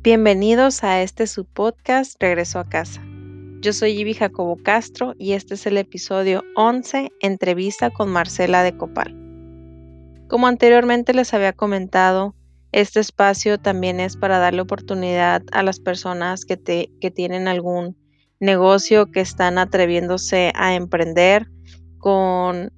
Bienvenidos a este su podcast Regreso a casa. Yo soy Ivy Jacobo Castro y este es el episodio 11, entrevista con Marcela de Copal. Como anteriormente les había comentado, este espacio también es para darle oportunidad a las personas que, que tienen algún negocio que están atreviéndose a emprender con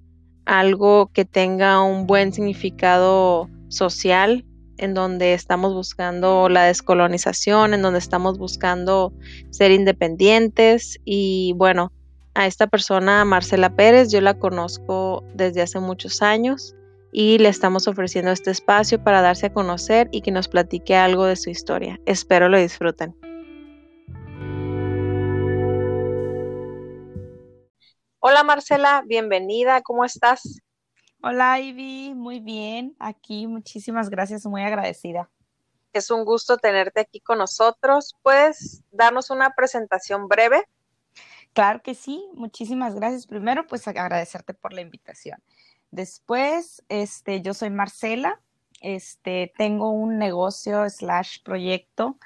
algo que tenga un buen significado social en donde estamos buscando la descolonización, en donde estamos buscando ser independientes y bueno, a esta persona, Marcela Pérez, yo la conozco desde hace muchos años y le estamos ofreciendo este espacio para darse a conocer y que nos platique algo de su historia. Espero lo disfruten. Hola Marcela, bienvenida, ¿cómo estás? Hola Ivy, muy bien, aquí muchísimas gracias, muy agradecida. Es un gusto tenerte aquí con nosotros. ¿Puedes darnos una presentación breve? Claro que sí, muchísimas gracias. Primero, pues agradecerte por la invitación. Después, este, yo soy Marcela, este, tengo un negocio slash proyecto,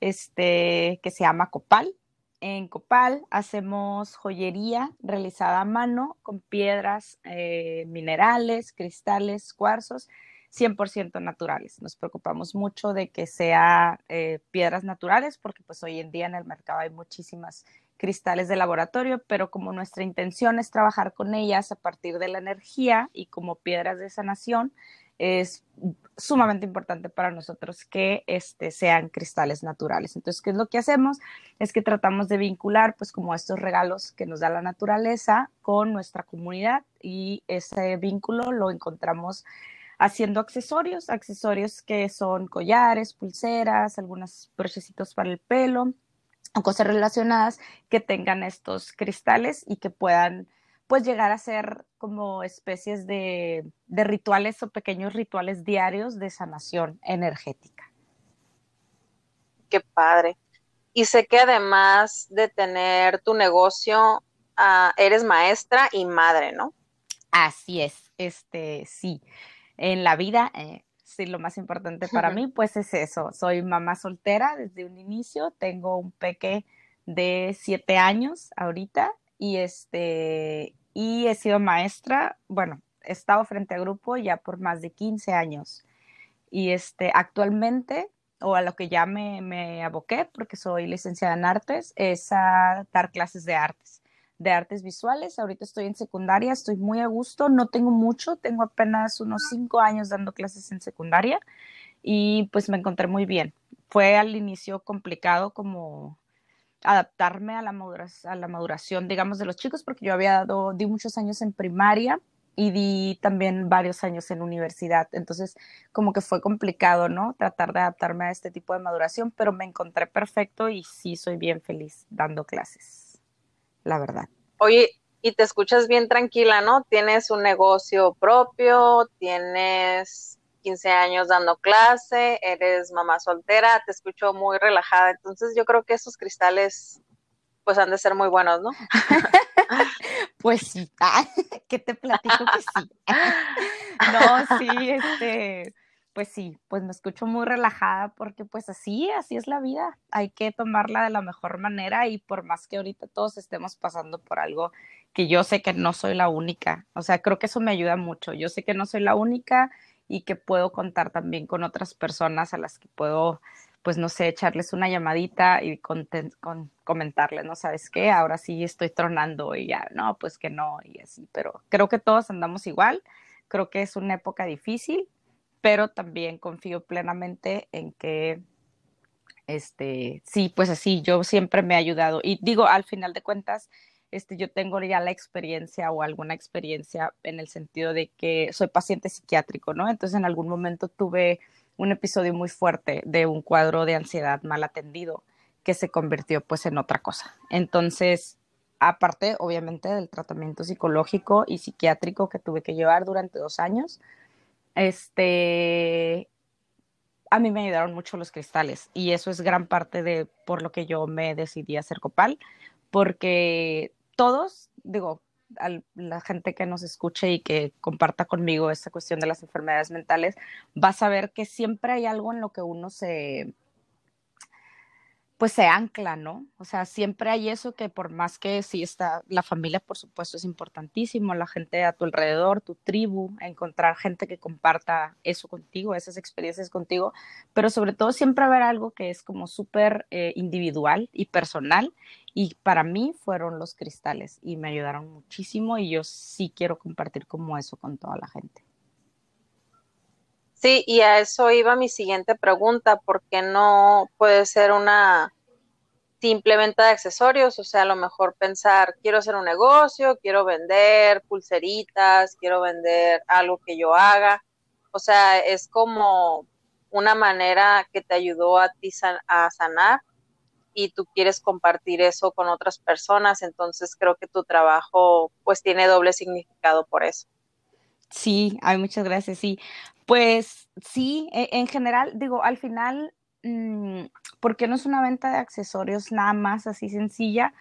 este, que se llama Copal. En Copal hacemos joyería realizada a mano con piedras, eh, minerales, cristales, cuarzos, 100% naturales. Nos preocupamos mucho de que sea eh, piedras naturales porque pues hoy en día en el mercado hay muchísimas cristales de laboratorio, pero como nuestra intención es trabajar con ellas a partir de la energía y como piedras de sanación, es sumamente importante para nosotros que este, sean cristales naturales. Entonces, ¿qué es lo que hacemos? Es que tratamos de vincular, pues, como estos regalos que nos da la naturaleza con nuestra comunidad y ese vínculo lo encontramos haciendo accesorios, accesorios que son collares, pulseras, algunos brochecitos para el pelo o cosas relacionadas que tengan estos cristales y que puedan pues llegar a ser como especies de, rituales o pequeños rituales diarios de sanación energética. Qué padre. Y sé que además de tener tu negocio, ah, eres maestra y madre, ¿no? Así es, este, sí. En la vida, eh, sí, lo más importante para mí, pues es eso. Soy mamá soltera desde un inicio, tengo un peque de siete años ahorita y este, y he sido maestra, bueno, he estado frente a grupo ya por más de 15 años. Y este, actualmente, o a lo que ya me, me aboqué, porque soy licenciada en artes, es a dar clases de artes, de artes visuales. Ahorita estoy en secundaria, estoy muy a gusto, no tengo mucho, tengo apenas unos cinco años dando clases en secundaria y pues me encontré muy bien. Fue al inicio complicado como adaptarme a la, a la maduración, digamos, de los chicos, porque yo había dado, di muchos años en primaria y di también varios años en universidad. Entonces, como que fue complicado, ¿no? Tratar de adaptarme a este tipo de maduración, pero me encontré perfecto y sí soy bien feliz dando clases, la verdad. Oye, y te escuchas bien tranquila, ¿no? Tienes un negocio propio, tienes 15 años dando clase, eres mamá soltera, te escucho muy relajada, entonces yo creo que esos cristales pues han de ser muy buenos, ¿no? pues sí, ¿qué te platico que sí? no, sí, este, pues sí, pues me escucho muy relajada porque pues así, así es la vida, hay que tomarla de la mejor manera y por más que ahorita todos estemos pasando por algo que yo sé que no soy la única, o sea, creo que eso me ayuda mucho, yo sé que no soy la única y que puedo contar también con otras personas a las que puedo, pues no sé, echarles una llamadita y con, comentarles, ¿no? ¿Sabes qué? Ahora sí estoy tronando y ya, no, pues que no, y así, pero creo que todos andamos igual, creo que es una época difícil, pero también confío plenamente en que este, sí, pues así, yo siempre me he ayudado. Y digo, al final de cuentas, este, yo tengo ya la experiencia o alguna experiencia en el sentido de que soy paciente psiquiátrico, ¿no? Entonces en algún momento tuve un episodio muy fuerte de un cuadro de ansiedad mal atendido que se convirtió pues en otra cosa. Entonces, aparte obviamente del tratamiento psicológico y psiquiátrico que tuve que llevar durante dos años, este, a mí me ayudaron mucho los cristales y eso es gran parte de por lo que yo me decidí a hacer copal, porque todos, digo, a la gente que nos escuche y que comparta conmigo esta cuestión de las enfermedades mentales, va a saber que siempre hay algo en lo que uno se, pues se ancla, ¿no? O sea, siempre hay eso que por más que sí está, la familia por supuesto es importantísimo, la gente a tu alrededor, tu tribu, encontrar gente que comparta eso contigo, esas experiencias contigo, pero sobre todo siempre haber algo que es como súper eh, individual y personal y para mí fueron los cristales y me ayudaron muchísimo y yo sí quiero compartir como eso con toda la gente. Sí, y a eso iba mi siguiente pregunta, ¿por qué no puede ser una simple venta de accesorios? O sea, a lo mejor pensar, quiero hacer un negocio, quiero vender pulseritas, quiero vender algo que yo haga. O sea, es como una manera que te ayudó a ti a sanar y tú quieres compartir eso con otras personas, entonces creo que tu trabajo pues tiene doble significado por eso. Sí, hay muchas gracias, sí. Pues sí, e, en general, digo, al final, mm, ¿por qué no es una venta de accesorios nada más así sencilla?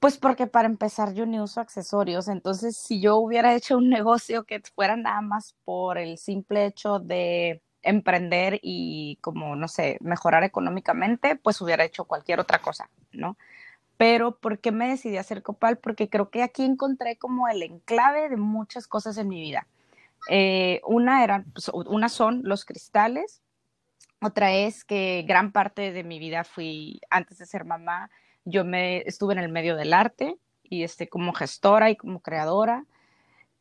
Pues porque para empezar yo ni uso accesorios, entonces si yo hubiera hecho un negocio que fuera nada más por el simple hecho de emprender y como, no sé, mejorar económicamente, pues hubiera hecho cualquier otra cosa, ¿no? Pero ¿por qué me decidí a hacer Copal? Porque creo que aquí encontré como el enclave de muchas cosas en mi vida. Eh, una, era, pues, una son los cristales, otra es que gran parte de mi vida fui, antes de ser mamá, yo me estuve en el medio del arte y este, como gestora y como creadora.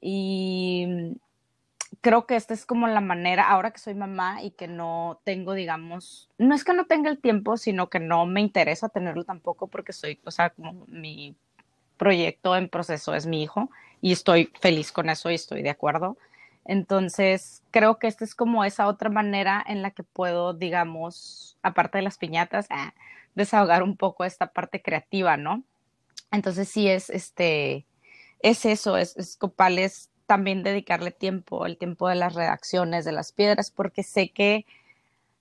Y creo que esta es como la manera, ahora que soy mamá y que no tengo, digamos, no es que no tenga el tiempo, sino que no me interesa tenerlo tampoco porque soy, o sea, como mi proyecto en proceso es mi hijo y estoy feliz con eso y estoy de acuerdo. Entonces, creo que esta es como esa otra manera en la que puedo, digamos, aparte de las piñatas, ah, desahogar un poco esta parte creativa, ¿no? Entonces, sí es, este, es eso, es, es copales también dedicarle tiempo, el tiempo de las redacciones, de las piedras, porque sé que,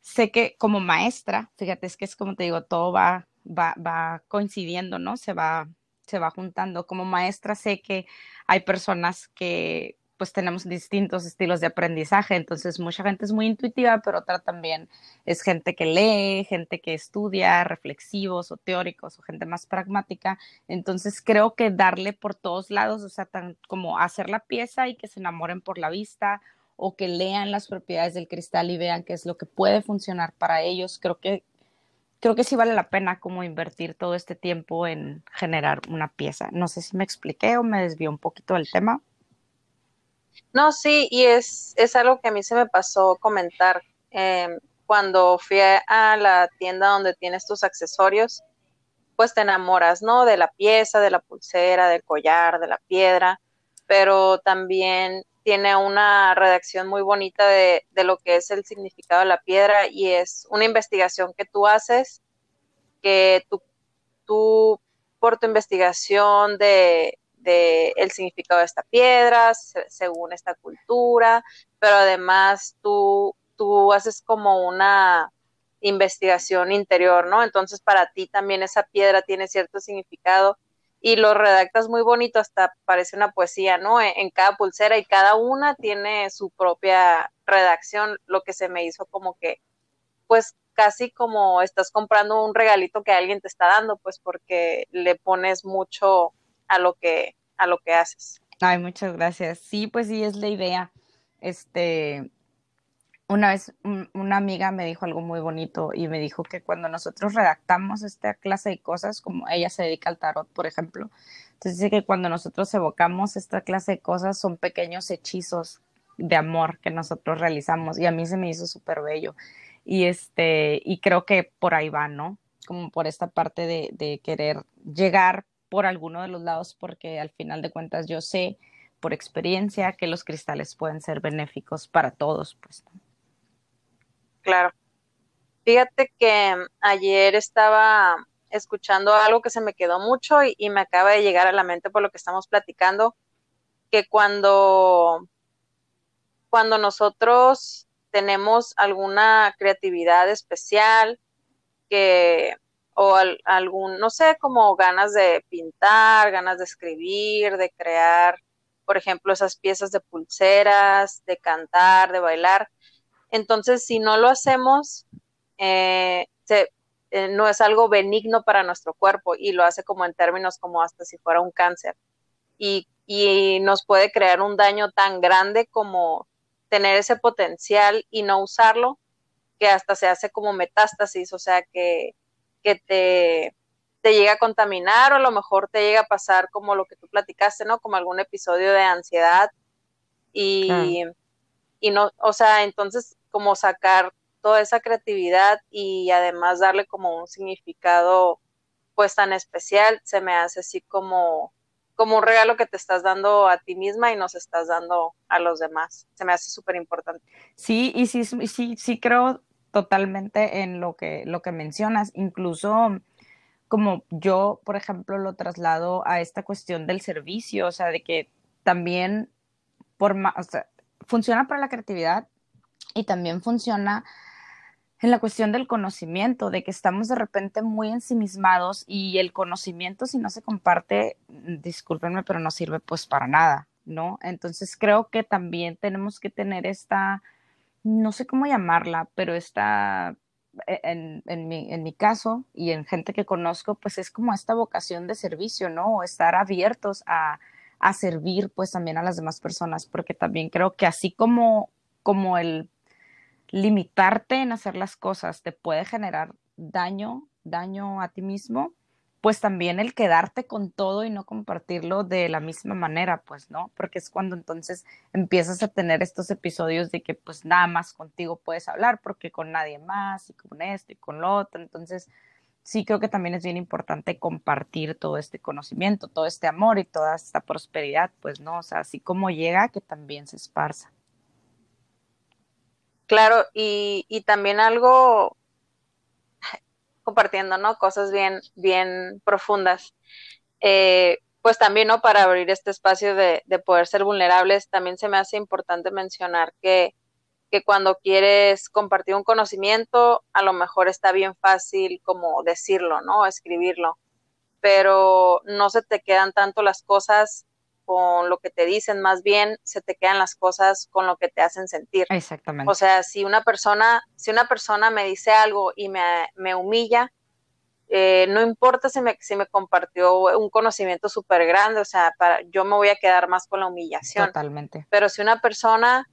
sé que como maestra, fíjate, es que es como te digo, todo va, va, va coincidiendo, ¿no? Se va, se va juntando. Como maestra sé que hay personas que pues tenemos distintos estilos de aprendizaje, entonces mucha gente es muy intuitiva, pero otra también es gente que lee, gente que estudia, reflexivos o teóricos o gente más pragmática, entonces creo que darle por todos lados, o sea, tan como hacer la pieza y que se enamoren por la vista o que lean las propiedades del cristal y vean qué es lo que puede funcionar para ellos, creo que creo que sí vale la pena como invertir todo este tiempo en generar una pieza. No sé si me expliqué o me desvió un poquito del tema. No, sí, y es, es algo que a mí se me pasó comentar em, cuando fui a la tienda donde tienes tus accesorios, pues te enamoras, ¿no? De la pieza, de la pulsera, del collar, de la piedra, pero también tiene una redacción muy bonita de, de lo que es el significado de la piedra y es una investigación que tú haces, que tú, tú por tu investigación de, el significado de esta piedra, según esta cultura, pero además tú, tú haces como una investigación interior, ¿no? Entonces para ti también esa piedra tiene cierto significado y lo redactas muy bonito, hasta parece una poesía, ¿no? En, en, cada pulsera y cada una tiene su propia redacción, lo que se me hizo como que, pues casi como estás comprando un regalito que alguien te está dando, pues porque le pones mucho a lo que a lo que haces. Ay, muchas gracias. Sí, pues sí, es la idea. Este, una vez una amiga me dijo algo muy bonito y me dijo que cuando nosotros redactamos esta clase de cosas, como ella se dedica al tarot, por ejemplo, entonces dice que cuando nosotros evocamos esta clase de cosas son pequeños hechizos de amor que nosotros realizamos y a mí se me hizo súper bello y este y creo que por ahí va, ¿no? Como por esta parte de, de querer llegar por alguno de los lados porque al final de cuentas yo sé por experiencia que los cristales pueden ser benéficos para todos, pues. Claro. Fíjate que ayer estaba escuchando algo que se me quedó mucho y, y, me acaba de llegar a la mente por lo que estamos platicando, que cuando, cuando nosotros tenemos alguna creatividad especial, que o algún, no sé, como ganas de pintar, ganas de escribir, de crear, por ejemplo, esas piezas de pulseras, de cantar, de bailar. Entonces, si no lo hacemos, eh, eh, no es algo benigno para nuestro cuerpo y lo hace como en términos como hasta si fuera un cáncer. Y, y nos puede crear un daño tan grande como tener ese potencial y no usarlo, que hasta se hace como metástasis, o sea, que, que te, te llega a contaminar o a lo mejor te llega a pasar como lo que tú platicaste, ¿no? Como algún episodio de ansiedad y, y no, o sea, entonces como sacar toda esa creatividad y además darle como un significado pues tan especial, se me hace así como como un regalo que te estás dando a ti misma y nos estás dando a los demás. Se me hace súper importante. Sí, y sí, sí, sí creo totalmente en lo que, lo que mencionas. Incluso como yo, por ejemplo, lo traslado a esta cuestión del servicio, o sea, de que también por, o sea, funciona para la creatividad y también funciona en la cuestión del conocimiento, de que estamos de repente muy ensimismados y el conocimiento si no se comparte, discúlpenme, pero no sirve pues para nada, ¿no? Entonces creo que también tenemos que tener esta, no sé cómo llamarla, pero esta, e, en, en, mi, en mi caso y en gente que conozco, pues es como esta vocación de servicio, ¿no? estar abiertos a, a servir pues también a las demás personas, porque también creo que así como, como el limitarte en hacer las cosas te puede generar daño, daño a ti mismo, pues también el quedarte con todo y no compartirlo de la misma manera, pues, ¿no? Porque es cuando entonces empiezas a tener estos episodios de que pues nada más contigo puedes hablar porque con nadie más y con esto y con lo otro. Entonces, sí creo que también es bien importante compartir todo este conocimiento, todo este amor y toda esta prosperidad, pues, ¿no? O sea, así como llega, que también se esparza. Claro, y, y también algo compartiendo, ¿no? Cosas bien, bien profundas. Eh, pues también, ¿no? Para abrir este espacio de, de, poder ser vulnerables, también se me hace importante mencionar que, que cuando quieres compartir un conocimiento, a lo mejor está bien fácil como decirlo, ¿no? Escribirlo, pero no se te quedan tanto las cosas con lo que te dicen, más bien se te quedan las cosas con lo que te hacen sentir. Exactamente. O sea, si una persona, si una persona me dice algo y me, me humilla, eh, no importa si me, si me compartió un conocimiento súper grande, o sea, para, yo me voy a quedar más con la humillación. Totalmente. Pero si una persona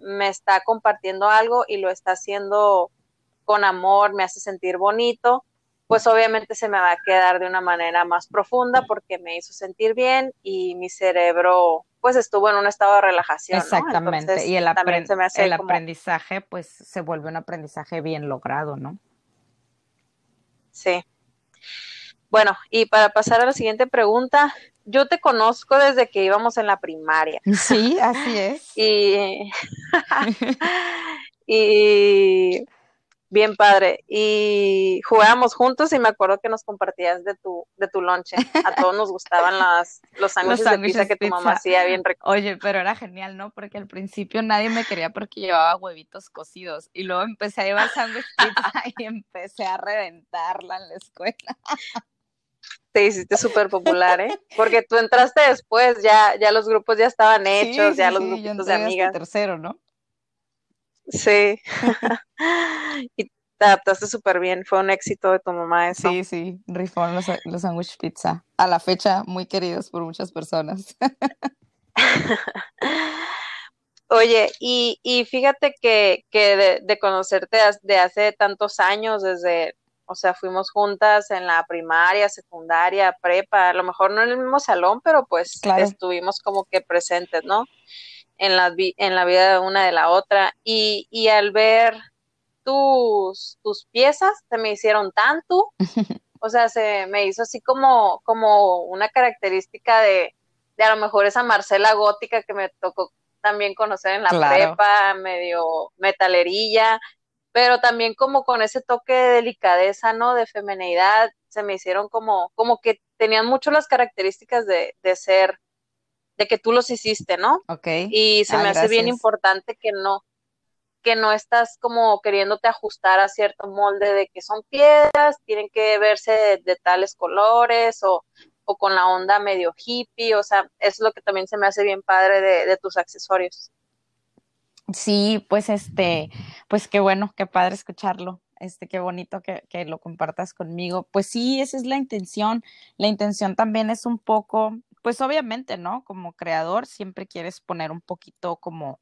me está compartiendo algo y lo está haciendo con amor, me hace sentir bonito, pues obviamente se me va a quedar de una manera más profunda porque me hizo sentir bien y mi cerebro pues estuvo en un estado de relajación. Exactamente, y el, el aprendizaje pues se vuelve un aprendizaje bien logrado, ¿no? Sí. Bueno, y para pasar a la siguiente pregunta, yo te conozco desde que íbamos en la primaria. Sí, así es. y, y Bien padre. Y jugábamos juntos y me acuerdo que nos compartías de tu, de tu lonche. A todos nos gustaban las, los sándwiches de pizza que tu mamá hacía bien rico. Oye, pero era genial, ¿no? Porque al principio nadie me quería porque llevaba huevitos cocidos. Y luego empecé a llevar sándwich pizza y empecé a reventarla en la escuela. Te hiciste súper popular, ¿eh? Porque tú entraste después, ya, ya los grupos ya estaban hechos, ya los grupos de amigas. tercero, ¿no? Sí. y te adaptaste súper bien. Fue un éxito de tu mamá eso. Sí, sí. Rifón los, los sándwich pizza. A la fecha, muy queridos por muchas personas. Oye, y, y fíjate que, que de, de, conocerte de hace tantos años, desde, o sea, fuimos juntas en la primaria, secundaria, prepa, a lo mejor no en el mismo salón, pero pues claro. estuvimos como que presentes, ¿no? En la, en la vida de una de la otra y, y al ver tus, tus piezas se me hicieron tanto, o sea, se me hizo así como, como una característica de, de a lo mejor esa Marcela gótica que me tocó también conocer en la claro. prepa, medio metalerilla, pero también como con ese toque de delicadeza, ¿no? De femenidad, se me hicieron como, como que tenían mucho las características de, de ser de que tú los hiciste, ¿no? Ok. Y se ah, me hace bien importante que no, que no estás como queriéndote ajustar a cierto molde de que son piedras, tienen que verse de, de tales colores o, o, con la onda medio hippie, o sea, eso es lo que también se me hace bien padre de, de tus accesorios. Sí, pues este, pues qué bueno, qué padre escucharlo. Este, qué bonito que, que, lo compartas conmigo. Pues sí, esa es la intención. La intención también es un poco, pues obviamente, ¿no? Como creador siempre quieres poner un poquito como,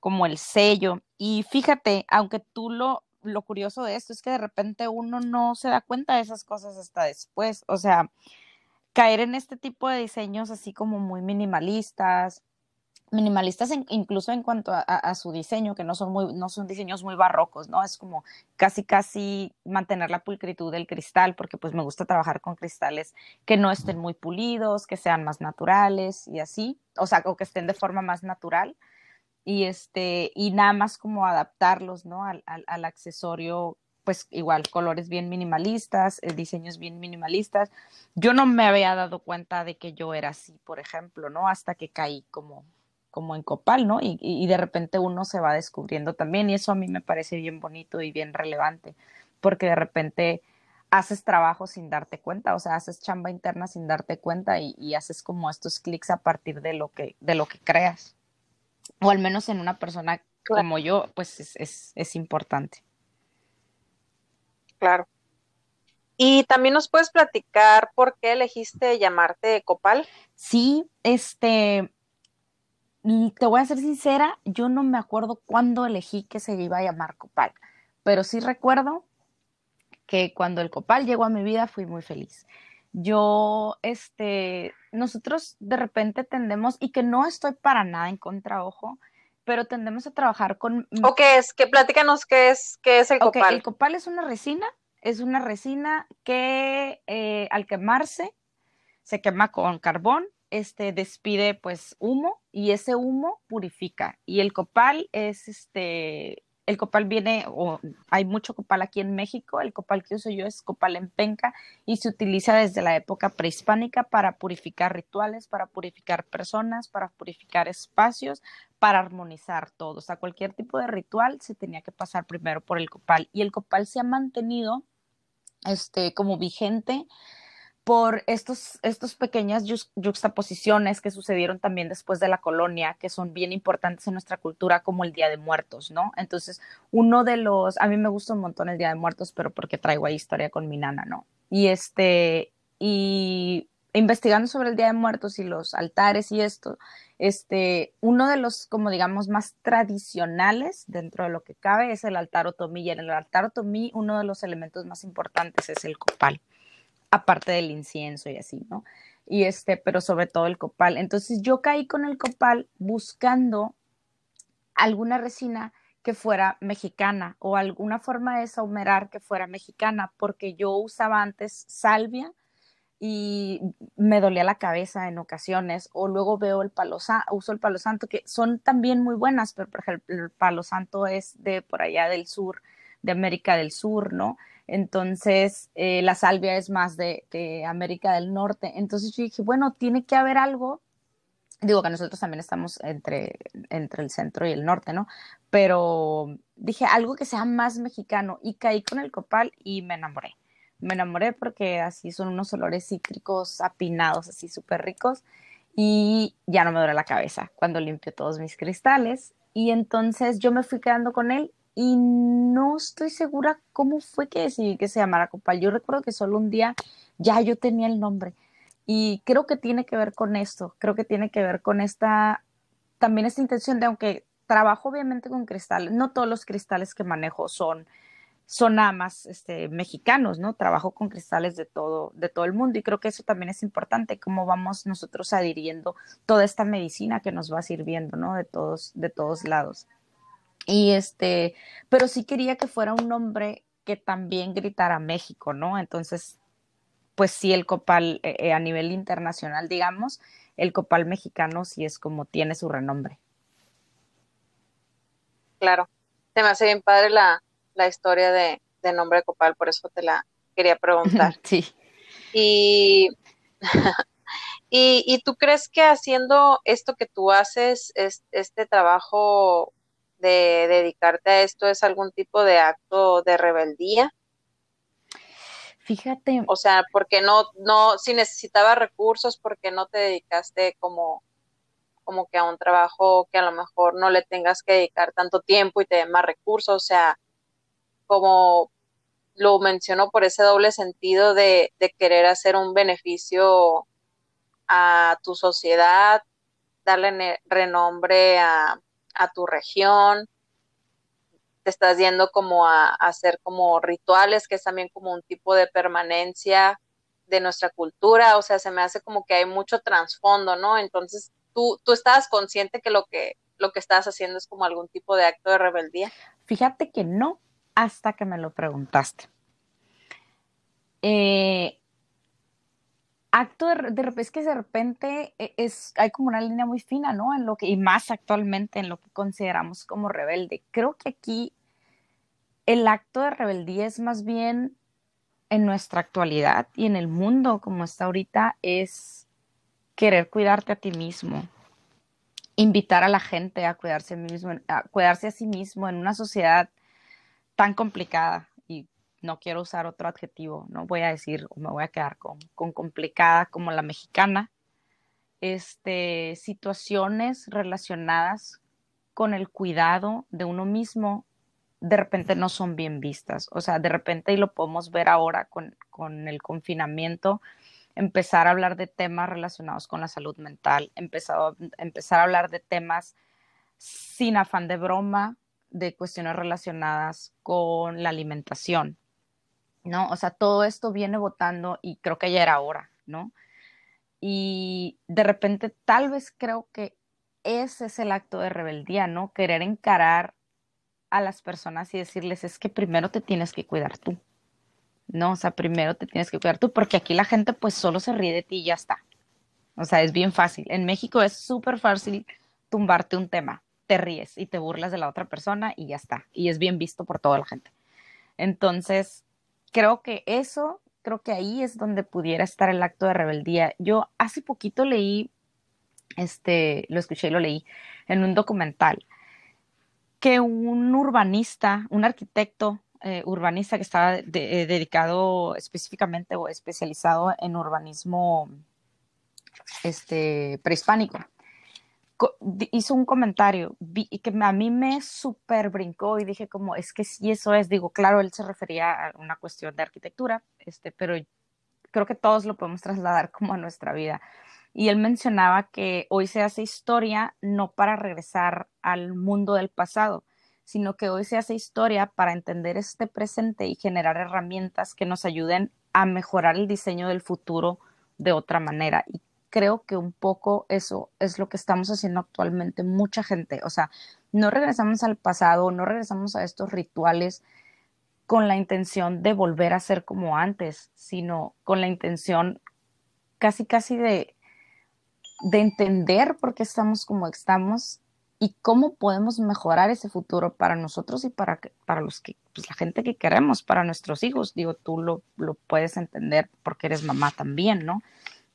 como el sello. Y fíjate, aunque tú lo, lo curioso de esto es que de repente uno no se da cuenta de esas cosas hasta después. O sea, caer en este tipo de diseños así como muy minimalistas, minimalistas incluso en cuanto a, su diseño, que no son, muy, no son diseños muy barrocos, ¿no? Es como casi, casi mantener la pulcritud del cristal, porque pues me gusta trabajar con cristales que no estén muy pulidos, que sean más naturales y así, o sea, o que estén de forma más natural y este, y nada más como adaptarlos, ¿no? Al, al, accesorio, pues igual, colores bien minimalistas, eh, diseños bien minimalistas. Yo no me había dado cuenta de que yo era así, por ejemplo, ¿no? Hasta que caí como, como en copal, ¿no? Y, y, de repente uno se va descubriendo también y eso a mí me parece bien bonito y bien relevante, porque de repente haces trabajo sin darte cuenta, o sea, haces chamba interna sin darte cuenta y, y haces como estos clics a partir de lo que, de lo que creas o al menos en una persona como yo, pues es, es, es importante. Claro. Y también nos puedes platicar por qué elegiste llamarte Copal. Sí, este, te voy a ser sincera, yo no me acuerdo cuándo elegí que se iba a llamar Copal, pero sí recuerdo que cuando el Copal llegó a mi vida fui muy feliz yo, este, nosotros de repente tendemos, y que no estoy para nada en contra, ojo, pero tendemos a trabajar con... ¿O qué es? Que platícanos qué es, qué es el copal. el copal es una resina, es una resina que eh, al quemarse se quema con carbón, este despide pues humo y ese humo purifica. Y el copal es este el copal viene, o hay mucho copal aquí en México, el copal que uso yo es copal en penca y se utiliza desde la época prehispánica para purificar rituales, para purificar personas, para purificar espacios, para armonizar todo. O sea, cualquier tipo de ritual se tenía que pasar primero por el copal y el copal se ha mantenido este, como vigente por estos, estos pequeñas juxtaposiciones que sucedieron también después de la colonia, que son bien importantes en nuestra cultura, como el Día de Muertos, ¿no? Entonces, uno de los, a mí me gusta un montón el Día de Muertos, pero porque traigo ahí historia con mi nana, ¿no? Y este, y investigando sobre el Día de Muertos y los altares y esto, este, uno de los, como digamos, más tradicionales dentro de lo que cabe es el altar otomí. Y en el altar otomí, uno de los elementos más importantes es el copal aparte del incienso y así, ¿no? Y este, pero sobre todo el copal. Entonces yo caí con el copal buscando alguna resina que fuera mexicana o alguna forma de saumerar que fuera mexicana, porque yo usaba antes salvia y me dolía la cabeza en ocasiones, o luego veo el palo santo, uso el palo santo, que son también muy buenas, pero por ejemplo el palo santo es de por allá del sur, de América del Sur, ¿no? Entonces, eh, la salvia es más de, América del Norte. Entonces yo dije, bueno, tiene que haber algo. Digo que nosotros también estamos entre, entre el centro y el norte, ¿no? Pero dije algo que sea más mexicano y caí con el copal y me enamoré. Me enamoré porque así son unos olores cítricos apinados, así súper ricos y ya no me duele la cabeza cuando limpio todos mis cristales. Y entonces yo me fui quedando con él y no estoy segura cómo fue que decidí que se llamara Copal. Yo recuerdo que solo un día ya yo tenía el nombre y creo que tiene que ver con esto, creo que tiene que ver con esta, también esta intención de, aunque trabajo obviamente con cristales, no todos los cristales que manejo son son nada más este, mexicanos, ¿no? Trabajo con cristales de todo, de todo el mundo y creo que eso también es importante, cómo vamos nosotros adhiriendo toda esta medicina que nos va sirviendo, ¿no? De todos, de todos lados. Y este, pero sí quería que fuera un nombre que también gritara México, ¿no? Entonces, pues sí, el copal eh, eh, a nivel internacional, digamos, el copal mexicano sí es como tiene su renombre. Claro, se me hace bien padre la, la historia de, de nombre de copal, por eso te la quería preguntar. sí. Y, y, y, tú crees que haciendo esto que tú haces, es, este trabajo de dedicarte a esto es algún tipo de acto de rebeldía? Fíjate. O sea, porque no, no, si necesitaba recursos, porque no te dedicaste como, como que a un trabajo que a lo mejor no le tengas que dedicar tanto tiempo y te dé más recursos, o sea, como, lo menciono por ese doble sentido de, de querer hacer un beneficio a tu sociedad, darle renombre a, a tu región, te estás yendo como a, hacer como rituales, que es también como un tipo de permanencia de nuestra cultura, o sea, se me hace como que hay mucho trasfondo, ¿no? Entonces, tú, tú estabas consciente que lo que lo que estás haciendo es como algún tipo de acto de rebeldía. Fíjate que no, hasta que me lo preguntaste. Eh, acto de, de, es que de repente e, es, hay como una línea muy fina, ¿no? En lo que, y más actualmente en lo que consideramos como rebelde. Creo que aquí el acto de rebeldía es más bien en nuestra actualidad y en el mundo como está ahorita, es querer cuidarte a ti mismo, invitar a la gente a cuidarse a, mismo, a cuidarse a sí mismo en una sociedad tan complicada no quiero usar otro adjetivo, no voy a decir me voy a quedar con, complicada como la mexicana, este, situaciones relacionadas con el cuidado de uno mismo de repente no son bien vistas. O sea, de repente, y lo podemos ver ahora con, con el confinamiento, empezar a hablar de temas relacionados con la salud mental, empezar a hablar de temas sin afán de broma, de cuestiones relacionadas con la alimentación. ¿No? O sea, todo esto viene votando y creo que ya era hora, ¿no? Y de repente tal vez creo que ese es el acto de rebeldía, ¿no? Querer encarar a las personas y decirles, es que primero te tienes que cuidar tú, ¿no? O sea, primero te tienes que cuidar tú, porque aquí la gente pues solo se ríe de ti y ya está. O sea, es bien fácil. En México es súper fácil tumbarte un tema, te ríes y te burlas de la otra persona y ya está. Y es bien visto por toda la gente. Entonces, creo que eso, creo que ahí es donde pudiera estar el acto de rebeldía. Yo hace poquito leí, este, lo escuché y lo leí en un documental, que un urbanista, un arquitecto eh, urbanista que estaba eh, dedicado específicamente o especializado en urbanismo este, prehispánico, hizo un comentario y que a mí me super brincó y dije como, es que si eso es, digo, claro, él se refería a una cuestión de arquitectura, este, pero creo que todos lo podemos trasladar como a nuestra vida. Y él mencionaba que hoy se hace historia no para regresar al mundo del pasado, sino que hoy se hace historia para entender este presente y generar herramientas que nos ayuden a mejorar el diseño del futuro de otra manera. Y creo que un poco eso es lo que estamos haciendo actualmente mucha gente. O sea, no regresamos al pasado, no regresamos a estos rituales con la intención de volver a ser como antes, sino con la intención casi, casi de, de entender por qué estamos como estamos y cómo podemos mejorar ese futuro para nosotros y para, para los que, pues, la gente que queremos, para nuestros hijos. Digo, tú lo, lo puedes entender porque eres mamá también, ¿no?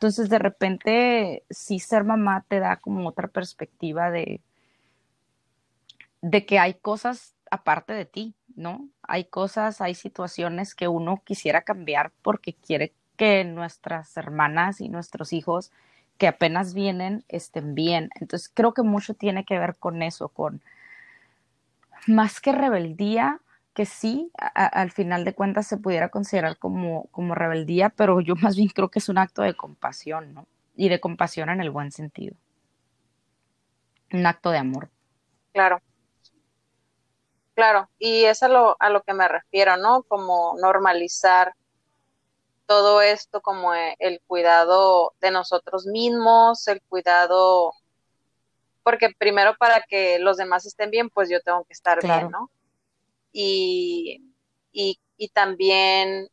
Entonces, de repente, sí ser mamá te da como otra perspectiva de, de que hay cosas aparte de ti, ¿no? Hay cosas, hay situaciones que uno quisiera cambiar porque quiere que nuestras hermanas y nuestros hijos que apenas vienen estén bien. Entonces, creo que mucho tiene que ver con eso, con más que rebeldía, que sí, al final de cuentas se pudiera considerar como, como rebeldía, pero yo más bien creo que es un acto de compasión, ¿no? Y de compasión en el buen sentido. Un acto de amor. Claro. Claro, y es a lo, a lo que me refiero, ¿no? Como normalizar todo esto, como e, el cuidado de nosotros mismos, el cuidado, porque primero para que los demás estén bien, pues yo tengo que estar bien, ¿no? Y, y, también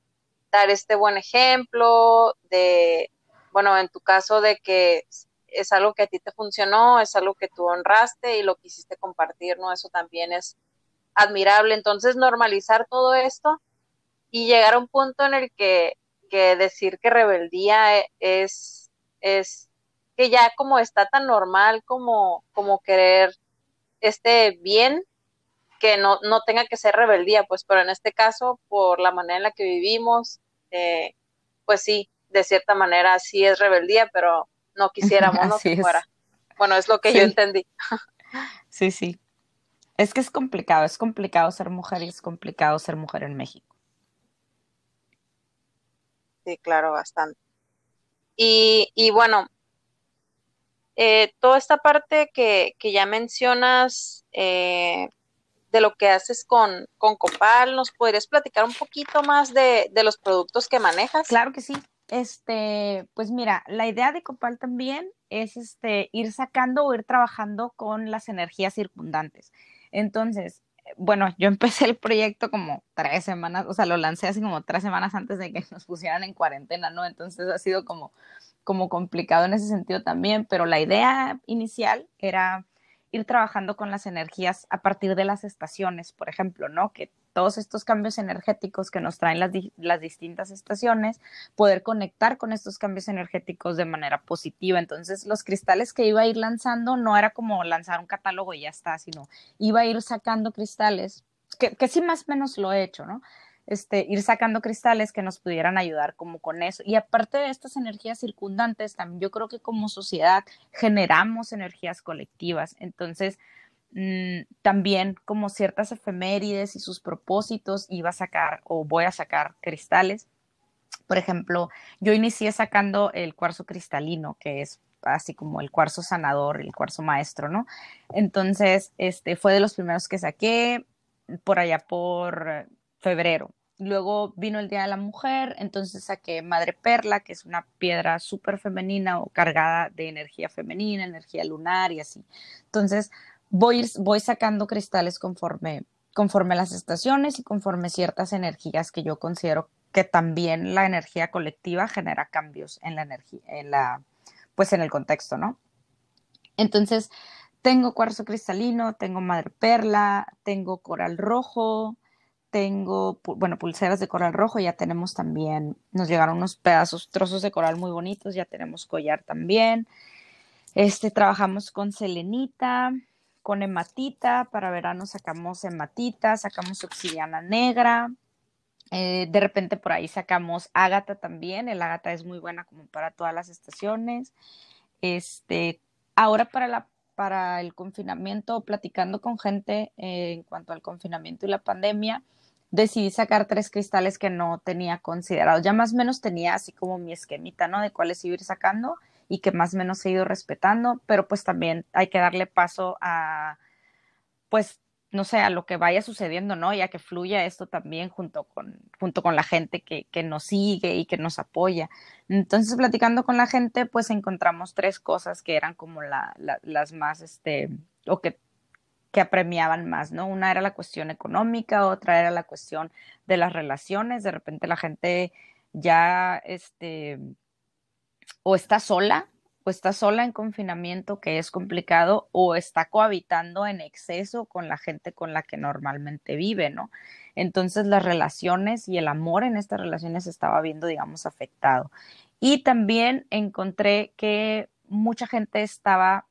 dar este buen ejemplo de, bueno, en tu caso de que es algo que a ti te funcionó, es algo que tú honraste y lo quisiste compartir, ¿no? Eso también es admirable. Entonces, normalizar todo esto y llegar a un punto en el que, que decir que rebeldía e, es, es que ya como está tan normal como, como querer este bien que no, no tenga que ser rebeldía, pues, pero en este caso, por la manera en la que vivimos, eh, pues sí, de cierta manera sí es rebeldía, pero no quisiéramos no que fuera. Bueno, es lo que yo entendí. sí, sí. Es que es complicado, es complicado ser mujer y es complicado ser mujer en México. sí, claro, bastante. Y, y bueno, eh, toda esta parte que, que ya mencionas eh, de lo que haces con, con, Copal, ¿nos podrías platicar un poquito más de, de, los productos que manejas? Claro que sí. Este, pues mira, la idea de Copal también es este, ir sacando o ir trabajando con las energías circundantes. Entonces, bueno, yo empecé el proyecto como tres semanas, o sea, lo lancé así como tres semanas antes de que nos pusieran en cuarentena, ¿no? Entonces ha sido como, como complicado en ese sentido también, pero la idea inicial era ir trabajando con las energías a partir de las estaciones, por ejemplo, ¿no? Que todos estos cambios energéticos que nos traen las, las, distintas estaciones, poder conectar con estos cambios energéticos de manera positiva. Entonces, los cristales que iba a ir lanzando no era como lanzar un catálogo y ya está, sino iba a ir sacando cristales, que, que sí más o menos lo he hecho, ¿no? Este, ir sacando cristales que nos pudieran ayudar como con eso. Y aparte de estas energías circundantes, también yo creo que como sociedad generamos energías colectivas. Entonces, mmm, también como ciertas efemérides y sus propósitos, iba a sacar o voy a sacar cristales. Por ejemplo, yo inicié sacando el cuarzo cristalino, que es así como el cuarzo sanador, el cuarzo maestro, ¿no? Entonces, este fue de los primeros que saqué por allá por febrero. Luego vino el Día de la Mujer, entonces saqué Madre Perla, que es una piedra súper femenina o cargada de energía femenina, energía lunar y así. Entonces voy, voy sacando cristales conforme, conforme las estaciones y conforme ciertas energías que yo considero que también la energía colectiva genera cambios en la energía, en la, pues en el contexto, ¿no? Entonces, tengo cuarzo cristalino, tengo madre perla, tengo coral rojo, tengo, bueno, pulseras de coral rojo, ya tenemos también, nos llegaron unos pedazos, trozos de coral muy bonitos, ya tenemos collar también. Este, trabajamos con selenita, con hematita, para verano sacamos hematita, sacamos obsidiana negra, eh, de repente por ahí sacamos ágata también, el ágata es muy buena como para todas las estaciones. Este, ahora para la para el confinamiento, platicando con gente eh, en cuanto al confinamiento y la pandemia, decidí sacar tres cristales que no tenía considerados. Ya más o menos tenía así como mi esquemita, ¿no? De cuáles iba a ir sacando y que más o menos he ido respetando, pero pues también hay que darle paso a, pues, no sé, a lo que vaya sucediendo, ¿no? Ya que fluya esto también junto con, junto con la gente que, que nos sigue y que nos apoya. Entonces, platicando con la gente, pues encontramos tres cosas que eran como la, la, las más, este, o que que apremiaban más, ¿no? Una era la cuestión económica, otra era la cuestión de las relaciones, de repente la gente ya, este, o está sola, o está sola en confinamiento, que es complicado, o está cohabitando en exceso con la gente con la que normalmente vive, ¿no? Entonces las relaciones y el amor en estas relaciones estaba viendo, digamos, afectado. Y también encontré que mucha gente estaba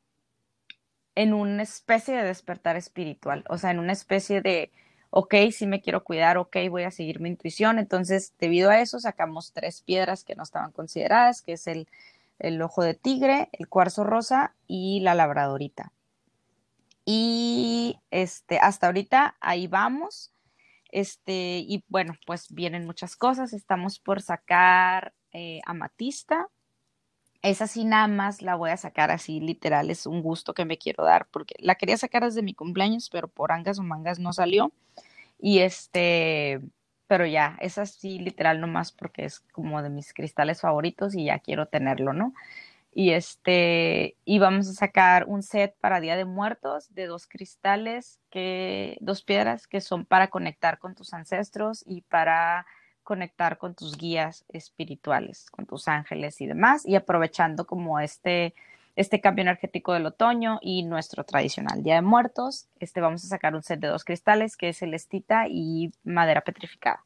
en una especie de despertar espiritual, o sea, en una especie de, ok, sí me quiero cuidar, ok, voy a seguir mi intuición. Entonces, debido a eso, sacamos tres piedras que no estaban consideradas, que es el, el ojo de tigre, el cuarzo rosa y la labradorita. Y este, hasta ahorita ahí vamos. Este, y bueno, pues vienen muchas cosas. Estamos por sacar eh, amatista, esa sí nada más la voy a sacar así, literal, es un gusto que me quiero dar, porque la quería sacar desde mi cumpleaños, pero por angas o mangas no salió. Y este, pero ya, esa sí, literal, nomás porque es como de mis cristales favoritos y ya quiero tenerlo, ¿no? Y este, y vamos a sacar un set para Día de Muertos de dos cristales, que, dos piedras que son para conectar con tus ancestros y para conectar con tus guías espirituales, con tus ángeles y demás, y aprovechando como este, este cambio energético del otoño y nuestro tradicional Día de Muertos, este vamos a sacar un set de dos cristales que es celestita y madera petrificada.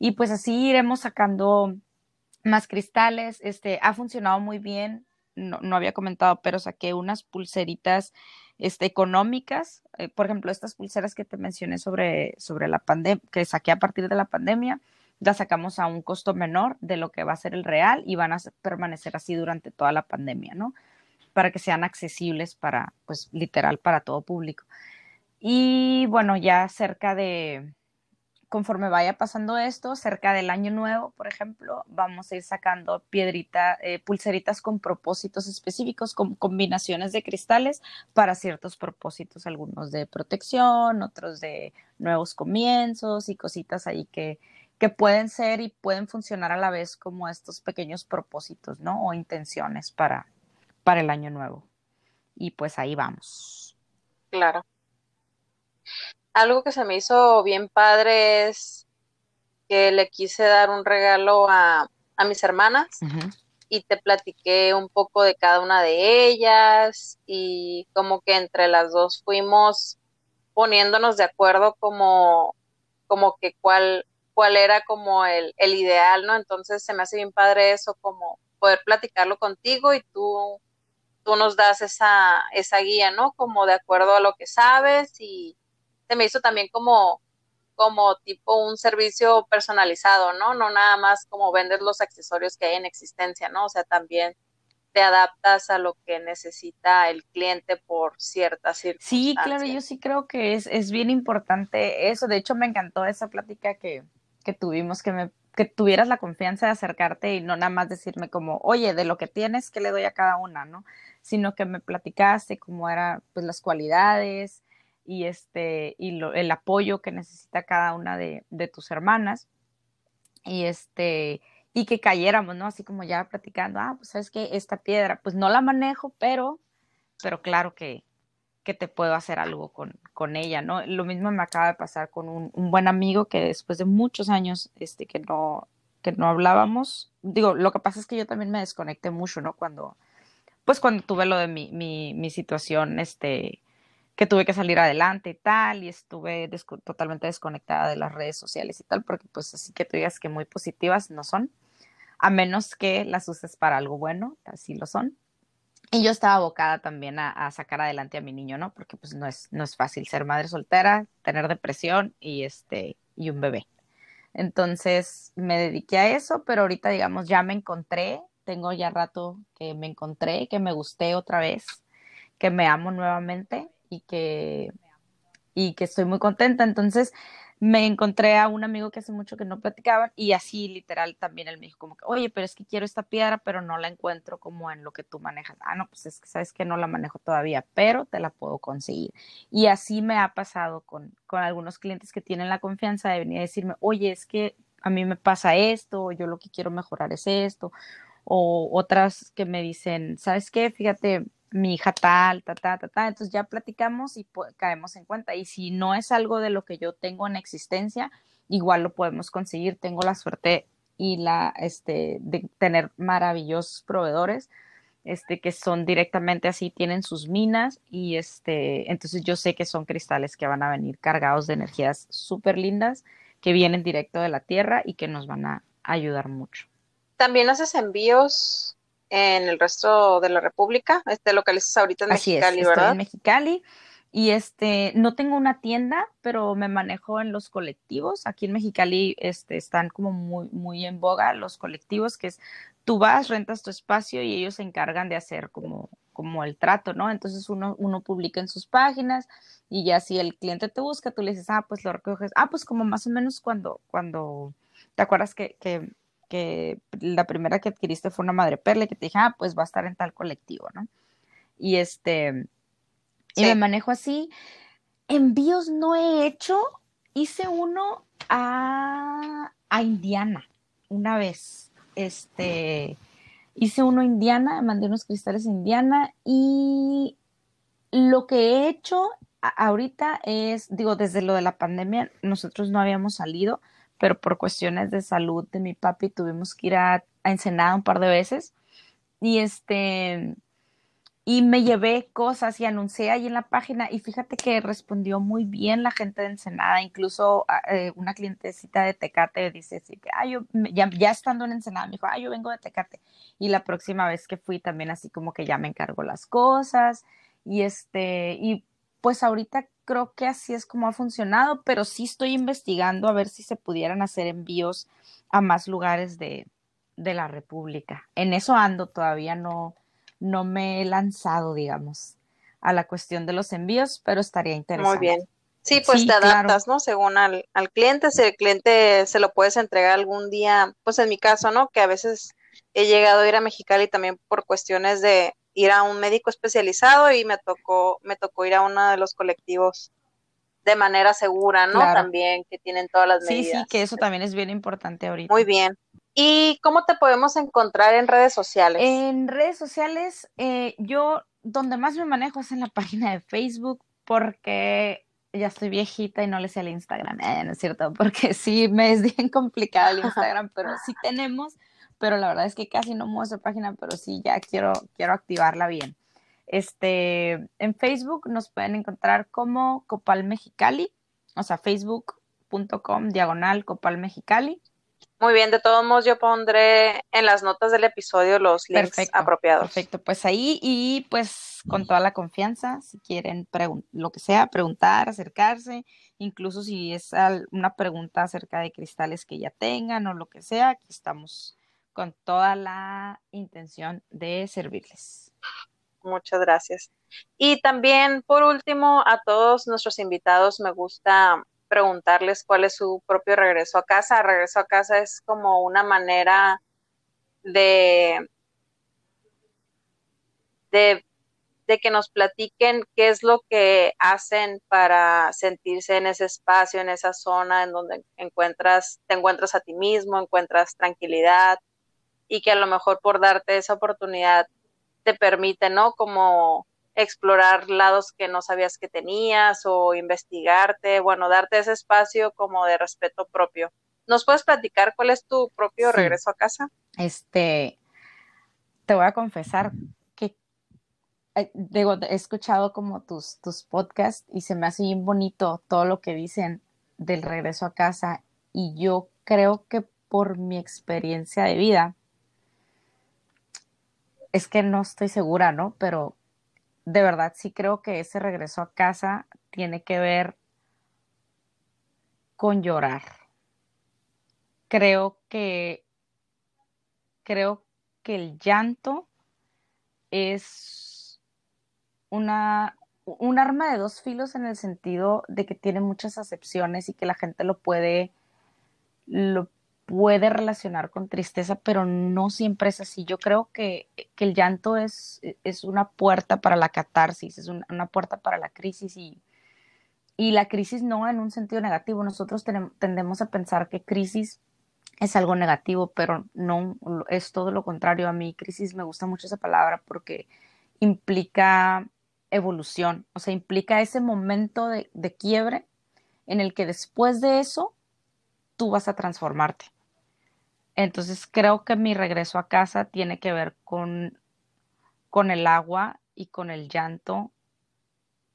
Y pues así iremos sacando más cristales, este ha funcionado muy bien, no, no había comentado, pero saqué unas pulseritas este, económicas, eh, por ejemplo, estas pulseras que te mencioné sobre, sobre la pandemia, que saqué a partir de la pandemia, la sacamos a un costo menor de lo que va a ser el real y van a permanecer así durante toda la pandemia, ¿no? Para que sean accesibles para, pues, literal, para todo público. Y bueno, ya cerca de, conforme vaya pasando esto, cerca del año nuevo, por ejemplo, vamos a ir sacando piedrita, eh, pulseritas con propósitos específicos, con combinaciones de cristales para ciertos propósitos, algunos de protección, otros de nuevos comienzos y cositas ahí que, que pueden ser y pueden funcionar a la vez como estos pequeños propósitos, ¿no? O intenciones para, para el año nuevo. Y pues ahí vamos. Claro. Algo que se me hizo bien padre es que le quise dar un regalo a, mis hermanas y te platiqué un poco de cada una de ellas y como que entre las dos fuimos poniéndonos de acuerdo como, como que cuál, cuál era como el, el ideal, ¿no? Entonces se me hace bien padre eso, como poder platicarlo contigo y tú, tú nos das esa, esa guía, ¿no? Como de acuerdo a lo que sabes y se me hizo también como, como tipo un servicio personalizado, ¿no? No nada más como vendes los accesorios que hay en existencia, ¿no? O sea, también te adaptas a lo que necesita el cliente por ciertas circunstancias. Sí, claro, yo sí creo que es, es bien importante eso. De hecho, me encantó esa plática que, que tuvimos, que me que tuvieras la confianza de acercarte y no nada más decirme como, oye, de lo que tienes, ¿qué le doy a cada una, no? Sino que me platicaste cómo eran pues las cualidades y este y lo, el apoyo que necesita cada una de, de, tus hermanas y este y que cayéramos, ¿no? Así como ya platicando, ah, pues sabes que esta piedra, pues no la manejo, pero pero claro que, que te puedo hacer algo con, con ella, ¿no? Lo mismo me acaba de pasar con un, un, buen amigo que después de muchos años este, que, no, que no hablábamos, digo, lo que pasa es que yo también me desconecté mucho, ¿no? Cuando, pues cuando tuve lo de mi, mi, mi situación, este, que tuve que salir adelante y tal, y estuve totalmente desconectada de las redes sociales y tal, porque pues así que tú digas que muy positivas no son, a menos que las uses para algo bueno, así lo son. Y yo estaba abocada también a, a, sacar adelante a mi niño, ¿no? Porque pues no es, no es fácil ser madre soltera, tener depresión y este, y un bebé. Entonces me dediqué a eso, pero ahorita digamos ya me encontré, tengo ya rato que me encontré, que me gusté otra vez, que me amo nuevamente y que, y que estoy muy contenta. Entonces, me encontré a un amigo que hace mucho que no platicaban y así literal también él me dijo como que, oye, pero es que quiero esta piedra, pero no la encuentro como en lo que tú manejas. Ah, no, pues es que sabes que no la manejo todavía, pero te la puedo conseguir. Y así me ha pasado con, con algunos clientes que tienen la confianza de venir a decirme, oye, es que a mí me pasa esto, yo lo que quiero mejorar es esto, o otras que me dicen, ¿sabes qué? Fíjate, mi hija tal, ta, ta, ta, ta. Entonces ya platicamos y caemos en cuenta. Y si no es algo de lo que yo tengo en existencia, igual lo podemos conseguir. Tengo la suerte y la, este, de tener maravillosos proveedores, este, que son directamente así, tienen sus minas y este, entonces yo sé que son cristales que van a venir cargados de energías súper lindas, que vienen directo de la tierra y que nos van a ayudar mucho. También haces envíos en el resto de la República. Este localizas ahorita en Así Mexicali, es, ¿verdad? Estoy en Mexicali. Y este, no tengo una tienda, pero me manejo en los colectivos. Aquí en Mexicali este, están como muy, muy en boga los colectivos, que es tú vas, rentas tu espacio y ellos se encargan de hacer como, como el trato, ¿no? Entonces uno, uno publica en sus páginas y ya si el cliente te busca, tú le dices, ah, pues lo recoges. Ah, pues como más o menos cuando, cuando, ¿te acuerdas que, que que la primera que adquiriste fue una madre perla y que te dije, ah, pues va a estar en tal colectivo, ¿no? Y este, sí. y me manejo así. Envíos no he hecho, hice uno a, a Indiana una vez. Este, hice uno a Indiana, mandé unos cristales a Indiana y lo que he hecho ahorita es, digo, desde lo de la pandemia, nosotros no habíamos salido, pero por cuestiones de salud de mi papi tuvimos que ir a, a Ensenada un par de veces. Y este, y me llevé cosas y anuncié ahí en la página y fíjate que respondió muy bien la gente de Ensenada, incluso eh, una clientecita de Tecate dice así que, ah, yo, ya, ya, estando en Ensenada, me dijo, ah, yo vengo de Tecate. Y la próxima vez que fui también así como que ya me encargo las cosas y este, y pues ahorita creo que así es como ha funcionado, pero sí estoy investigando a ver si se pudieran hacer envíos a más lugares de, de la República. En eso ando, todavía no, no me he lanzado, digamos, a la cuestión de los envíos, pero estaría interesante. Muy bien. Sí, pues te adaptas, ¿no? Según al, al cliente, si el cliente se lo puedes entregar algún día, pues en mi caso, ¿no? Que a veces he llegado a ir a Mexicali también por cuestiones de ir a un médico especializado y me tocó, me tocó ir a uno de los colectivos de manera segura, ¿no? También que tienen todas las medidas. Sí, sí, que eso también es bien importante ahorita. Muy bien. ¿Y cómo te podemos encontrar en redes sociales? En redes sociales, eh, yo donde más me manejo es en la página de Facebook porque ya estoy viejita y no le sé al Instagram, eh, ¿no es cierto? Porque sí, me es bien complicado el Instagram, pero sí tenemos, pero la verdad es que casi no muestro página, pero sí ya quiero, quiero activarla bien. Este, en Facebook nos pueden encontrar como Copal Mexicali, o sea, facebook.com diagonal Copal Mexicali. Muy bien, de todos modos yo pondré en las notas del episodio los links apropiados. Perfecto, pues ahí y pues con toda la confianza, si quieren lo que sea, preguntar, acercarse, incluso si es una pregunta acerca de cristales que ya tengan o lo que sea, aquí estamos con toda la intención de servirles. Muchas gracias. Y también, por último, a todos nuestros invitados me gusta preguntarles cuál es su propio regreso a casa. Regreso a casa es como una manera de, de, que nos platiquen qué es lo que hacen para sentirse en ese espacio, en esa zona en donde encuentras, te encuentras a ti mismo, encuentras tranquilidad y que a lo mejor por darte esa oportunidad te permite, ¿no? Como explorar lados que no sabías que tenías o investigarte, bueno, darte ese espacio como de respeto propio. ¿Nos puedes platicar cuál es tu propio regreso a casa? Este, te voy a confesar que eh, digo, he escuchado como tus, tus podcasts y se me hace bien bonito todo lo que dicen del regreso a casa y yo creo que por mi experiencia de vida, es que no estoy segura, ¿no? Pero de verdad sí creo que ese regreso a casa tiene que ver con llorar. Creo que creo que el llanto es una un arma de dos filos en el sentido de que tiene muchas acepciones y que la gente lo puede lo puede relacionar con tristeza, pero no siempre es así. Yo creo que, el llanto es, es, una puerta para la catarsis, es una, puerta para la crisis y, y, la crisis no en un sentido negativo. Nosotros tendemos a pensar que crisis es algo negativo, pero no, es todo lo contrario. A mí crisis me gusta mucho esa palabra porque implica evolución, o sea, implica ese momento de, de quiebre en el que después de eso tú vas a transformarte. Entonces creo que mi regreso a casa tiene que ver con, con el agua y con el llanto,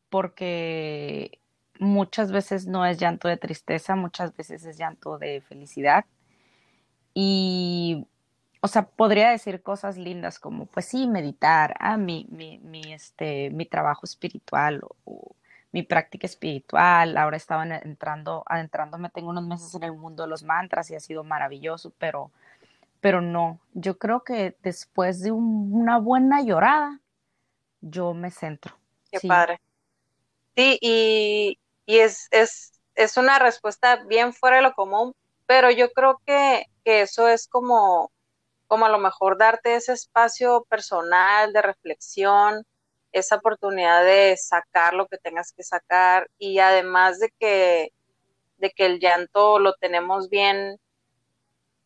porque muchas veces no es llanto de tristeza, muchas veces es llanto de felicidad. Y, o sea, podría decir cosas lindas como, pues sí, meditar, ah, mi, mi, mi, este, mi trabajo espiritual o mi práctica espiritual, ahora estaba entrando, adentrándome, tengo unos meses en el mundo de los mantras y ha sido maravilloso, pero, pero no, yo creo que después de una buena llorada, yo me centro. Qué padre. Sí, y, y es, es, es, una respuesta bien fuera de lo común, pero yo creo que, que eso es como, como a lo mejor darte ese espacio personal de reflexión, esa oportunidad de sacar lo que tengas que sacar y además de que de que el llanto lo tenemos bien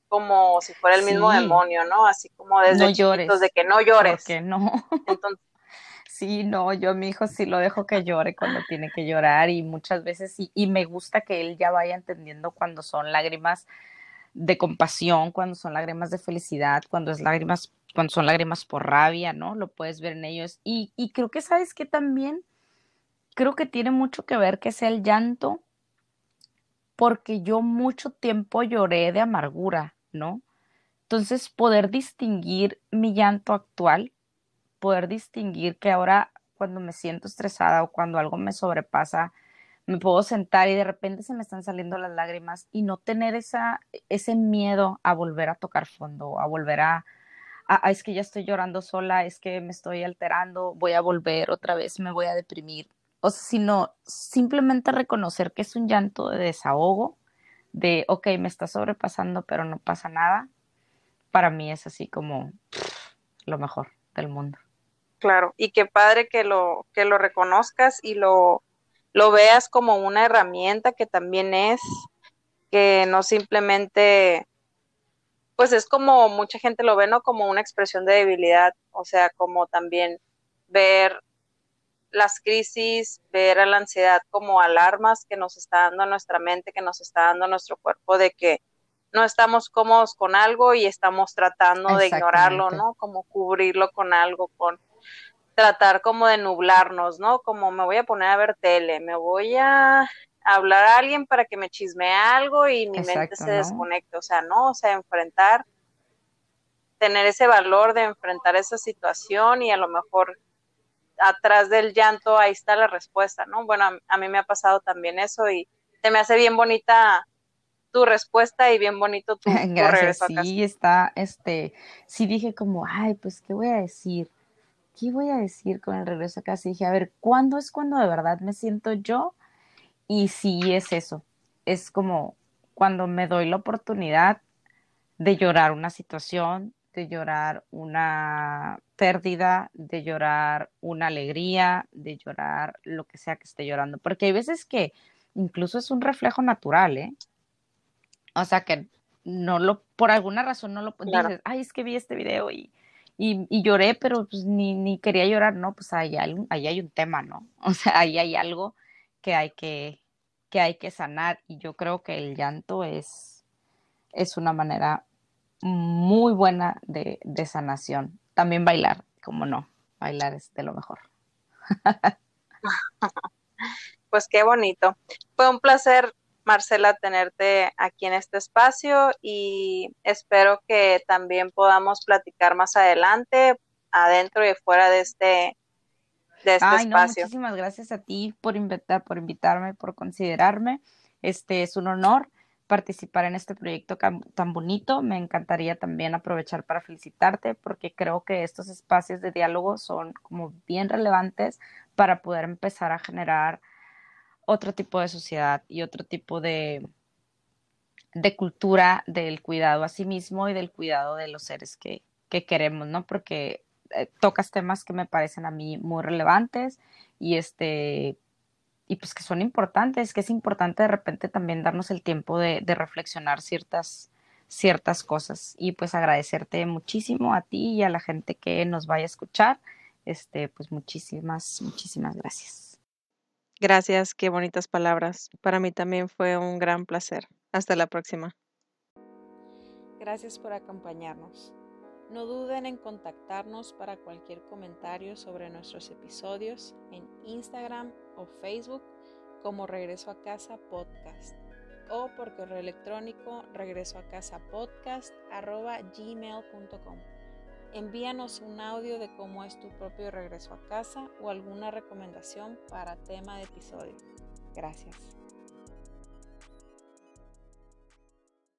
como si fuera el mismo demonio, ¿no? Así como desde no chiquitos, de que no llores. Que no. Entonces, sí, no, yo a mi hijo sí lo dejo que llore cuando tiene que llorar y muchas veces sí, y me gusta que él ya vaya entendiendo cuando son lágrimas de compasión, cuando son lágrimas de felicidad, cuando es lágrimas cuando son lágrimas por rabia, ¿no? Lo puedes ver en ellos. Y, creo que sabes que también, creo que tiene mucho que ver que sea el llanto, porque yo mucho tiempo lloré de amargura, ¿no? Entonces, poder distinguir mi llanto actual, poder distinguir que ahora cuando me siento estresada o cuando algo me sobrepasa, me puedo sentar y de repente se me están saliendo las lágrimas y no tener esa, ese miedo a volver a tocar fondo, a volver a, ah, es que ya estoy llorando sola, es que me estoy alterando, voy a volver otra vez, me voy a deprimir. o sino simplemente reconocer que es un llanto de desahogo, de, ok, me está sobrepasando, pero no pasa nada, para mí es así como lo mejor del mundo. Claro, y qué padre que lo, que lo reconozcas y lo, lo veas como una herramienta que también es, que no simplemente, pues es como mucha gente lo ve, ¿no? Como una expresión de debilidad, o sea, como también ver las crisis, ver a la ansiedad como alarmas que nos está dando nuestra mente, que nos está dando nuestro cuerpo de que no estamos cómodos con algo y estamos tratando de ignorarlo, ¿no? Como cubrirlo con algo, con tratar como de nublarnos, ¿no? Como me voy a poner a ver tele, me voy a hablar a alguien para que me chisme algo y mi mente se desconecte, o sea, no, o sea, enfrentar, tener ese valor de enfrentar esa situación y a lo mejor atrás del llanto ahí está la respuesta, ¿no? Bueno, a, mí me ha pasado también eso y te me hace bien bonita tu respuesta y bien bonito tu, Gracias, sí, está, este, sí dije como, ay, pues, ¿qué voy a decir? ¿Qué voy a decir con el regreso a casa? Y dije, a ver, ¿cuándo es cuando de verdad me siento yo? Y sí es eso, es como cuando me doy la oportunidad de llorar una situación, de llorar una pérdida, de llorar una alegría, de llorar lo que sea que esté llorando. Porque hay veces que incluso es un reflejo natural, ¿eh? O sea que no lo, por alguna razón no lo dices, ay, es que vi este video y, y, lloré, pero pues ni, ni, quería llorar, no, pues ahí hay, ahí hay un tema, ¿no? O sea, ahí hay algo que hay que, que hay que sanar y yo creo que el llanto es, es una manera muy buena de, de sanación. También bailar, como no, bailar es de lo mejor. pues qué bonito. Fue un placer, Marcela, tenerte aquí en este espacio y espero que también podamos platicar más adelante, adentro y fuera de este, de este espacio. muchísimas gracias a ti por invitar, por invitarme, por considerarme. Este es un honor participar en este proyecto tan bonito. Me encantaría también aprovechar para felicitarte porque creo que estos espacios de diálogo son como bien relevantes para poder empezar a generar otro tipo de sociedad y otro tipo de, de cultura del cuidado a sí mismo y del cuidado de los seres que, que queremos, ¿no? Porque eh, tocas temas que me parecen a mí muy relevantes y este y pues que son importantes, que es importante de repente también darnos el tiempo de, reflexionar ciertas, ciertas cosas y pues agradecerte muchísimo a ti y a la gente que nos vaya a escuchar. Este, pues muchísimas, muchísimas gracias. Gracias, qué bonitas palabras. Para mí también fue un gran placer. Hasta la próxima. Gracias por acompañarnos. No duden en contactarnos para cualquier comentario sobre nuestros episodios en Instagram o Facebook como Regreso a Casa Podcast o por correo electrónico regreso a casa podcast gmail.com. Envíanos un audio de cómo es tu propio regreso a casa o alguna recomendación para tema de episodio. Gracias.